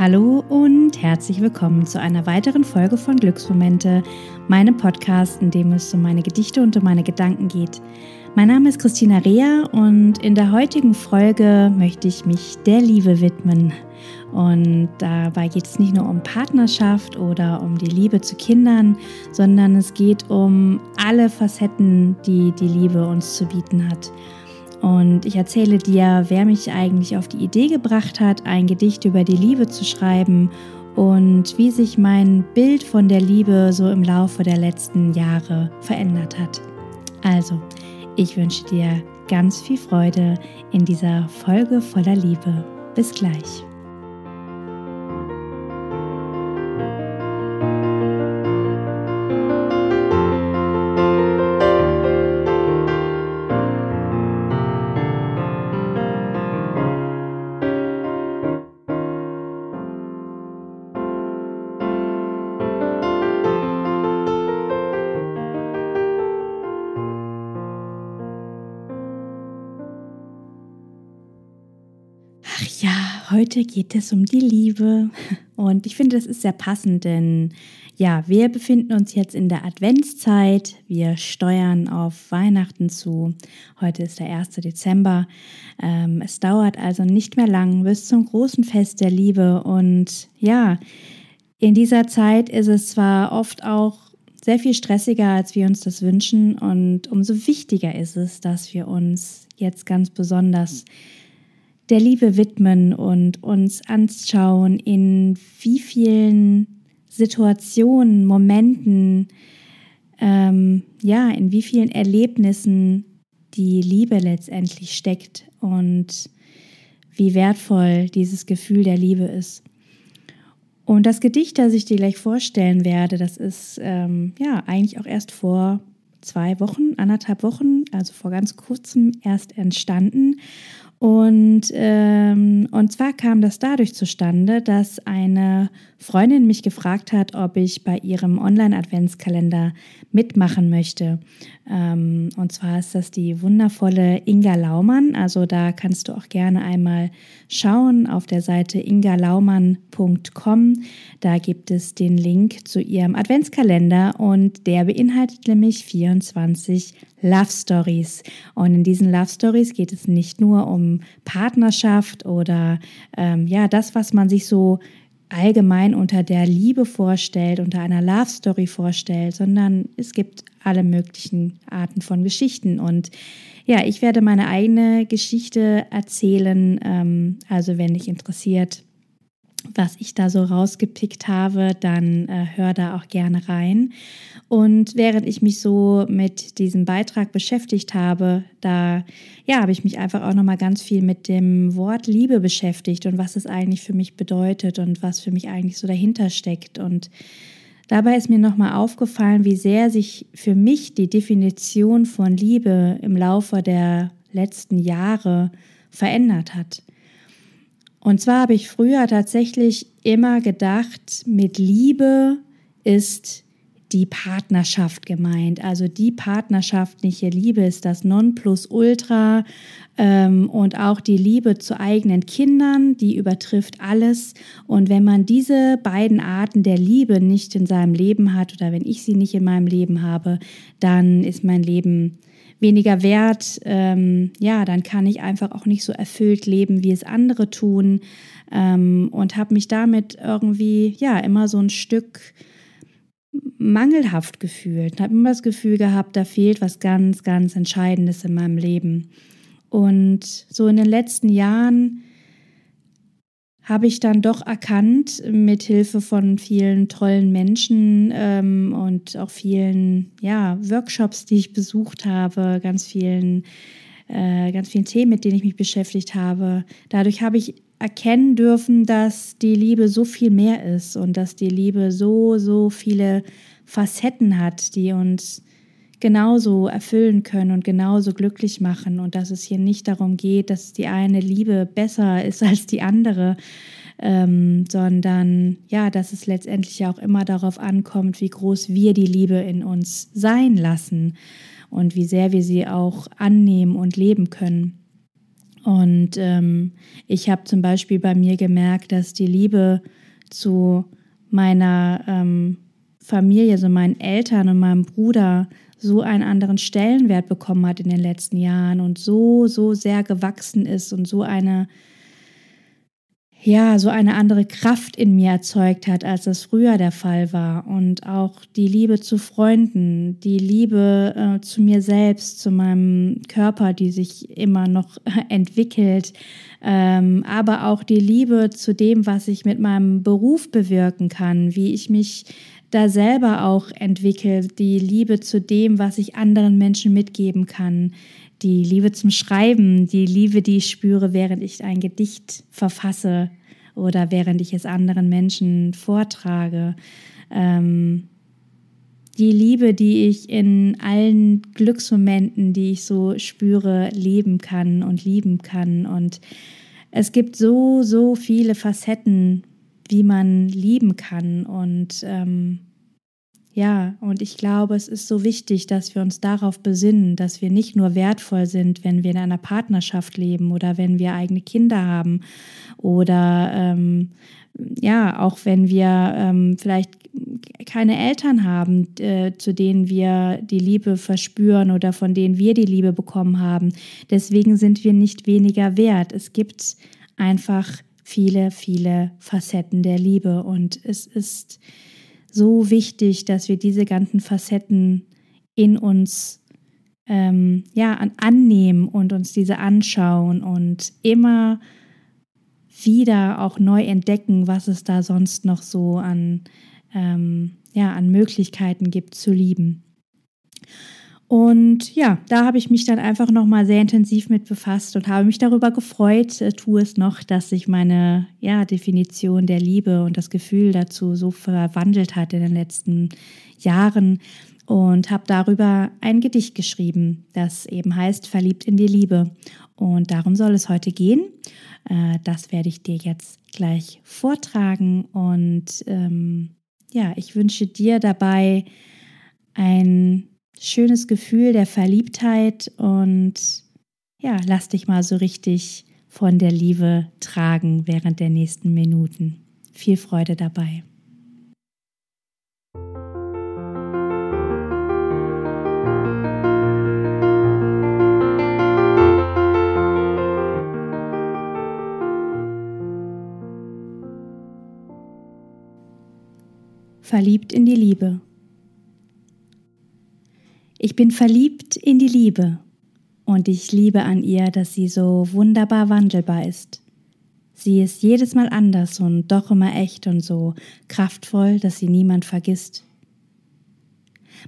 Hallo und herzlich willkommen zu einer weiteren Folge von Glücksmomente, meinem Podcast, in dem es um meine Gedichte und um meine Gedanken geht. Mein Name ist Christina Rea und in der heutigen Folge möchte ich mich der Liebe widmen. Und dabei geht es nicht nur um Partnerschaft oder um die Liebe zu Kindern, sondern es geht um alle Facetten, die die Liebe uns zu bieten hat. Und ich erzähle dir, wer mich eigentlich auf die Idee gebracht hat, ein Gedicht über die Liebe zu schreiben und wie sich mein Bild von der Liebe so im Laufe der letzten Jahre verändert hat. Also, ich wünsche dir ganz viel Freude in dieser Folge voller Liebe. Bis gleich. Heute geht es um die Liebe und ich finde, das ist sehr passend, denn ja, wir befinden uns jetzt in der Adventszeit. Wir steuern auf Weihnachten zu. Heute ist der 1. Dezember. Ähm, es dauert also nicht mehr lang bis zum großen Fest der Liebe und ja, in dieser Zeit ist es zwar oft auch sehr viel stressiger, als wir uns das wünschen und umso wichtiger ist es, dass wir uns jetzt ganz besonders der Liebe widmen und uns anschauen, in wie vielen Situationen, Momenten, ähm, ja, in wie vielen Erlebnissen die Liebe letztendlich steckt und wie wertvoll dieses Gefühl der Liebe ist. Und das Gedicht, das ich dir gleich vorstellen werde, das ist ähm, ja eigentlich auch erst vor zwei Wochen, anderthalb Wochen, also vor ganz kurzem erst entstanden. Und, ähm, und zwar kam das dadurch zustande, dass eine Freundin mich gefragt hat, ob ich bei ihrem Online-Adventskalender mitmachen möchte. Ähm, und zwar ist das die wundervolle Inga Laumann. Also da kannst du auch gerne einmal schauen auf der Seite ingalaumann.com. Da gibt es den Link zu ihrem Adventskalender und der beinhaltet nämlich 24 Love Stories. Und in diesen Love Stories geht es nicht nur um Partnerschaft oder ähm, ja, das, was man sich so allgemein unter der Liebe vorstellt, unter einer Love Story vorstellt, sondern es gibt alle möglichen Arten von Geschichten. Und ja, ich werde meine eigene Geschichte erzählen. Ähm, also wenn dich interessiert, was ich da so rausgepickt habe, dann äh, hör da auch gerne rein. Und während ich mich so mit diesem Beitrag beschäftigt habe, da ja, habe ich mich einfach auch noch mal ganz viel mit dem Wort Liebe beschäftigt und was es eigentlich für mich bedeutet und was für mich eigentlich so dahinter steckt und Dabei ist mir nochmal aufgefallen, wie sehr sich für mich die Definition von Liebe im Laufe der letzten Jahre verändert hat. Und zwar habe ich früher tatsächlich immer gedacht, mit Liebe ist die Partnerschaft gemeint. Also die partnerschaftliche Liebe ist das Nonplusultra ähm, und auch die Liebe zu eigenen Kindern, die übertrifft alles. Und wenn man diese beiden Arten der Liebe nicht in seinem Leben hat oder wenn ich sie nicht in meinem Leben habe, dann ist mein Leben weniger wert, ähm, ja, dann kann ich einfach auch nicht so erfüllt leben, wie es andere tun ähm, und habe mich damit irgendwie, ja, immer so ein Stück mangelhaft gefühlt, habe immer das Gefühl gehabt, da fehlt was ganz, ganz Entscheidendes in meinem Leben. Und so in den letzten Jahren habe ich dann doch erkannt, mit Hilfe von vielen tollen Menschen ähm, und auch vielen ja, Workshops, die ich besucht habe, ganz vielen, äh, ganz vielen Themen, mit denen ich mich beschäftigt habe. Dadurch habe ich erkennen dürfen, dass die Liebe so viel mehr ist und dass die Liebe so, so viele Facetten hat, die uns genauso erfüllen können und genauso glücklich machen und dass es hier nicht darum geht, dass die eine Liebe besser ist als die andere, ähm, sondern ja, dass es letztendlich auch immer darauf ankommt, wie groß wir die Liebe in uns sein lassen und wie sehr wir sie auch annehmen und leben können. Und ähm, ich habe zum Beispiel bei mir gemerkt, dass die Liebe zu meiner ähm, Familie, so meinen Eltern und meinem Bruder so einen anderen Stellenwert bekommen hat in den letzten Jahren und so, so sehr gewachsen ist und so eine ja, so eine andere Kraft in mir erzeugt hat, als das früher der Fall war. Und auch die Liebe zu Freunden, die Liebe äh, zu mir selbst, zu meinem Körper, die sich immer noch entwickelt, ähm, aber auch die Liebe zu dem, was ich mit meinem Beruf bewirken kann, wie ich mich da selber auch entwickle, die Liebe zu dem, was ich anderen Menschen mitgeben kann, die Liebe zum Schreiben, die Liebe, die ich spüre, während ich ein Gedicht verfasse oder während ich es anderen Menschen vortrage. Ähm, die Liebe, die ich in allen Glücksmomenten, die ich so spüre, leben kann und lieben kann. Und es gibt so, so viele Facetten, wie man lieben kann. Und ähm, ja, und ich glaube, es ist so wichtig, dass wir uns darauf besinnen, dass wir nicht nur wertvoll sind, wenn wir in einer Partnerschaft leben oder wenn wir eigene Kinder haben oder ähm, ja, auch wenn wir ähm, vielleicht keine Eltern haben, äh, zu denen wir die Liebe verspüren oder von denen wir die Liebe bekommen haben. Deswegen sind wir nicht weniger wert. Es gibt einfach viele, viele Facetten der Liebe und es ist so wichtig, dass wir diese ganzen Facetten in uns ähm, ja, an, annehmen und uns diese anschauen und immer wieder auch neu entdecken, was es da sonst noch so an, ähm, ja, an Möglichkeiten gibt zu lieben. Und ja, da habe ich mich dann einfach nochmal sehr intensiv mit befasst und habe mich darüber gefreut, äh, tue es noch, dass sich meine ja, Definition der Liebe und das Gefühl dazu so verwandelt hat in den letzten Jahren und habe darüber ein Gedicht geschrieben, das eben heißt Verliebt in die Liebe. Und darum soll es heute gehen. Äh, das werde ich dir jetzt gleich vortragen und ähm, ja, ich wünsche dir dabei ein schönes Gefühl der Verliebtheit und ja, lass dich mal so richtig von der Liebe tragen während der nächsten Minuten. Viel Freude dabei. Verliebt in die Liebe. Ich bin verliebt in die Liebe und ich liebe an ihr, dass sie so wunderbar wandelbar ist. Sie ist jedes Mal anders und doch immer echt und so kraftvoll, dass sie niemand vergisst.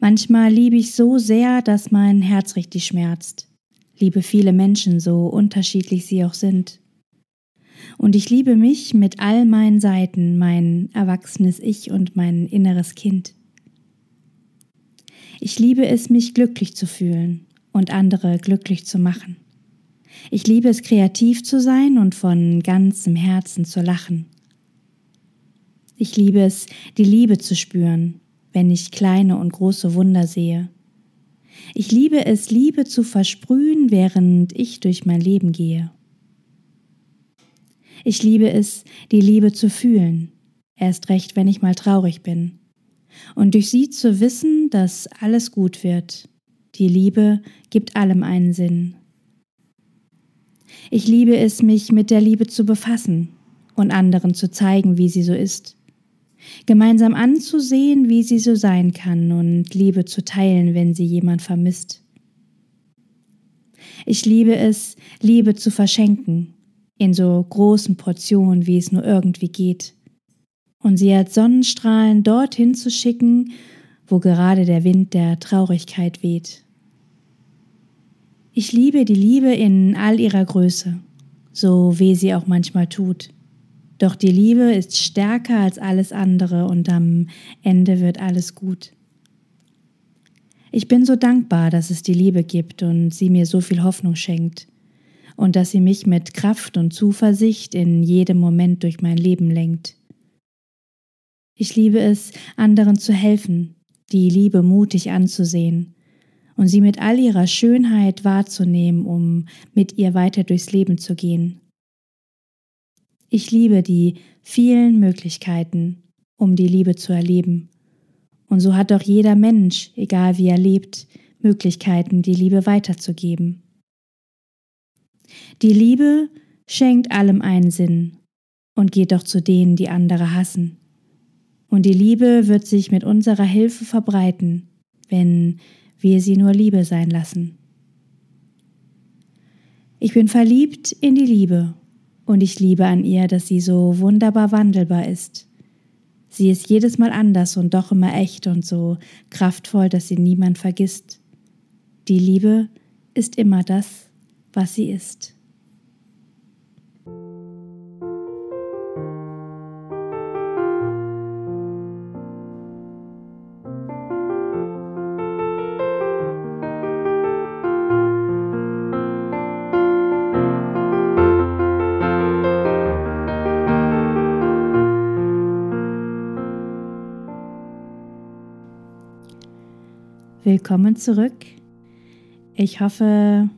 Manchmal liebe ich so sehr, dass mein Herz richtig schmerzt. Liebe viele Menschen, so unterschiedlich sie auch sind. Und ich liebe mich mit all meinen Seiten, mein erwachsenes Ich und mein inneres Kind. Ich liebe es, mich glücklich zu fühlen und andere glücklich zu machen. Ich liebe es, kreativ zu sein und von ganzem Herzen zu lachen. Ich liebe es, die Liebe zu spüren, wenn ich kleine und große Wunder sehe. Ich liebe es, Liebe zu versprühen, während ich durch mein Leben gehe. Ich liebe es, die Liebe zu fühlen, erst recht, wenn ich mal traurig bin und durch sie zu wissen, dass alles gut wird. Die Liebe gibt allem einen Sinn. Ich liebe es, mich mit der Liebe zu befassen und anderen zu zeigen, wie sie so ist. Gemeinsam anzusehen, wie sie so sein kann und Liebe zu teilen, wenn sie jemand vermisst. Ich liebe es, Liebe zu verschenken, in so großen Portionen, wie es nur irgendwie geht und sie als Sonnenstrahlen dorthin zu schicken, wo gerade der Wind der Traurigkeit weht. Ich liebe die Liebe in all ihrer Größe, so weh sie auch manchmal tut. Doch die Liebe ist stärker als alles andere und am Ende wird alles gut. Ich bin so dankbar, dass es die Liebe gibt und sie mir so viel Hoffnung schenkt und dass sie mich mit Kraft und Zuversicht in jedem Moment durch mein Leben lenkt. Ich liebe es, anderen zu helfen, die Liebe mutig anzusehen und sie mit all ihrer Schönheit wahrzunehmen, um mit ihr weiter durchs Leben zu gehen. Ich liebe die vielen Möglichkeiten, um die Liebe zu erleben. Und so hat doch jeder Mensch, egal wie er lebt, Möglichkeiten, die Liebe weiterzugeben. Die Liebe schenkt allem einen Sinn und geht doch zu denen, die andere hassen. Und die Liebe wird sich mit unserer Hilfe verbreiten, wenn wir sie nur Liebe sein lassen. Ich bin verliebt in die Liebe und ich liebe an ihr, dass sie so wunderbar wandelbar ist. Sie ist jedes Mal anders und doch immer echt und so kraftvoll, dass sie niemand vergisst. Die Liebe ist immer das, was sie ist. Willkommen zurück. Ich hoffe,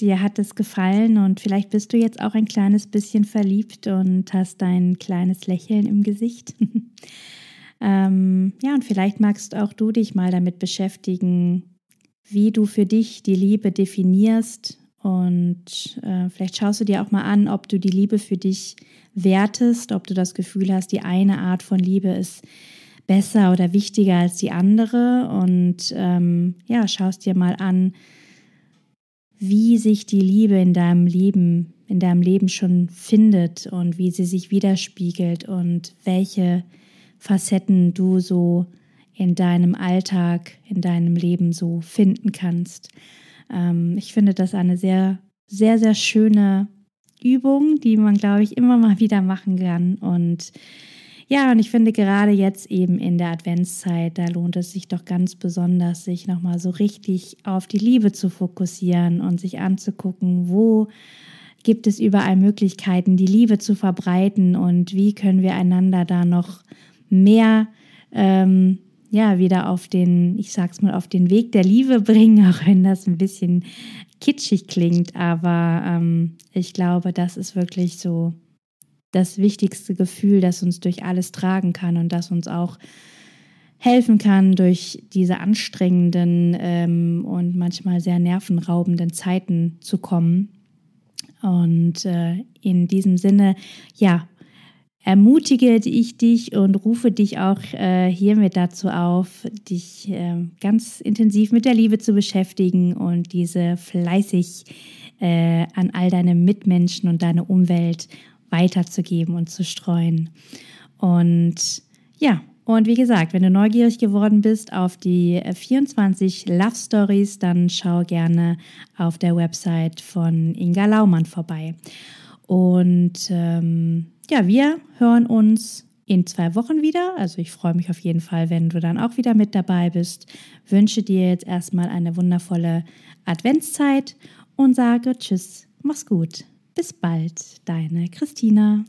dir hat es gefallen und vielleicht bist du jetzt auch ein kleines bisschen verliebt und hast ein kleines Lächeln im Gesicht. ähm, ja, und vielleicht magst auch du dich mal damit beschäftigen, wie du für dich die Liebe definierst und äh, vielleicht schaust du dir auch mal an, ob du die Liebe für dich wertest, ob du das Gefühl hast, die eine Art von Liebe ist besser oder wichtiger als die andere und ähm, ja, schaust dir mal an, wie sich die Liebe in deinem Leben, in deinem Leben schon findet und wie sie sich widerspiegelt und welche Facetten du so in deinem Alltag, in deinem Leben so finden kannst. Ähm, ich finde das eine sehr, sehr, sehr schöne Übung, die man, glaube ich, immer mal wieder machen kann und ja, und ich finde gerade jetzt eben in der Adventszeit, da lohnt es sich doch ganz besonders, sich nochmal so richtig auf die Liebe zu fokussieren und sich anzugucken, wo gibt es überall Möglichkeiten, die Liebe zu verbreiten und wie können wir einander da noch mehr ähm, ja wieder auf den, ich sag's mal, auf den Weg der Liebe bringen, auch wenn das ein bisschen kitschig klingt, aber ähm, ich glaube, das ist wirklich so das wichtigste Gefühl, das uns durch alles tragen kann und das uns auch helfen kann, durch diese anstrengenden ähm, und manchmal sehr nervenraubenden Zeiten zu kommen. Und äh, in diesem Sinne, ja, ermutige ich dich und rufe dich auch äh, hiermit dazu auf, dich äh, ganz intensiv mit der Liebe zu beschäftigen und diese fleißig äh, an all deine Mitmenschen und deine Umwelt weiterzugeben und zu streuen. Und ja, und wie gesagt, wenn du neugierig geworden bist auf die 24 Love Stories, dann schau gerne auf der Website von Inga Laumann vorbei. Und ähm, ja, wir hören uns in zwei Wochen wieder. Also ich freue mich auf jeden Fall, wenn du dann auch wieder mit dabei bist. Wünsche dir jetzt erstmal eine wundervolle Adventszeit und sage Tschüss, mach's gut. Bis bald, deine Christina.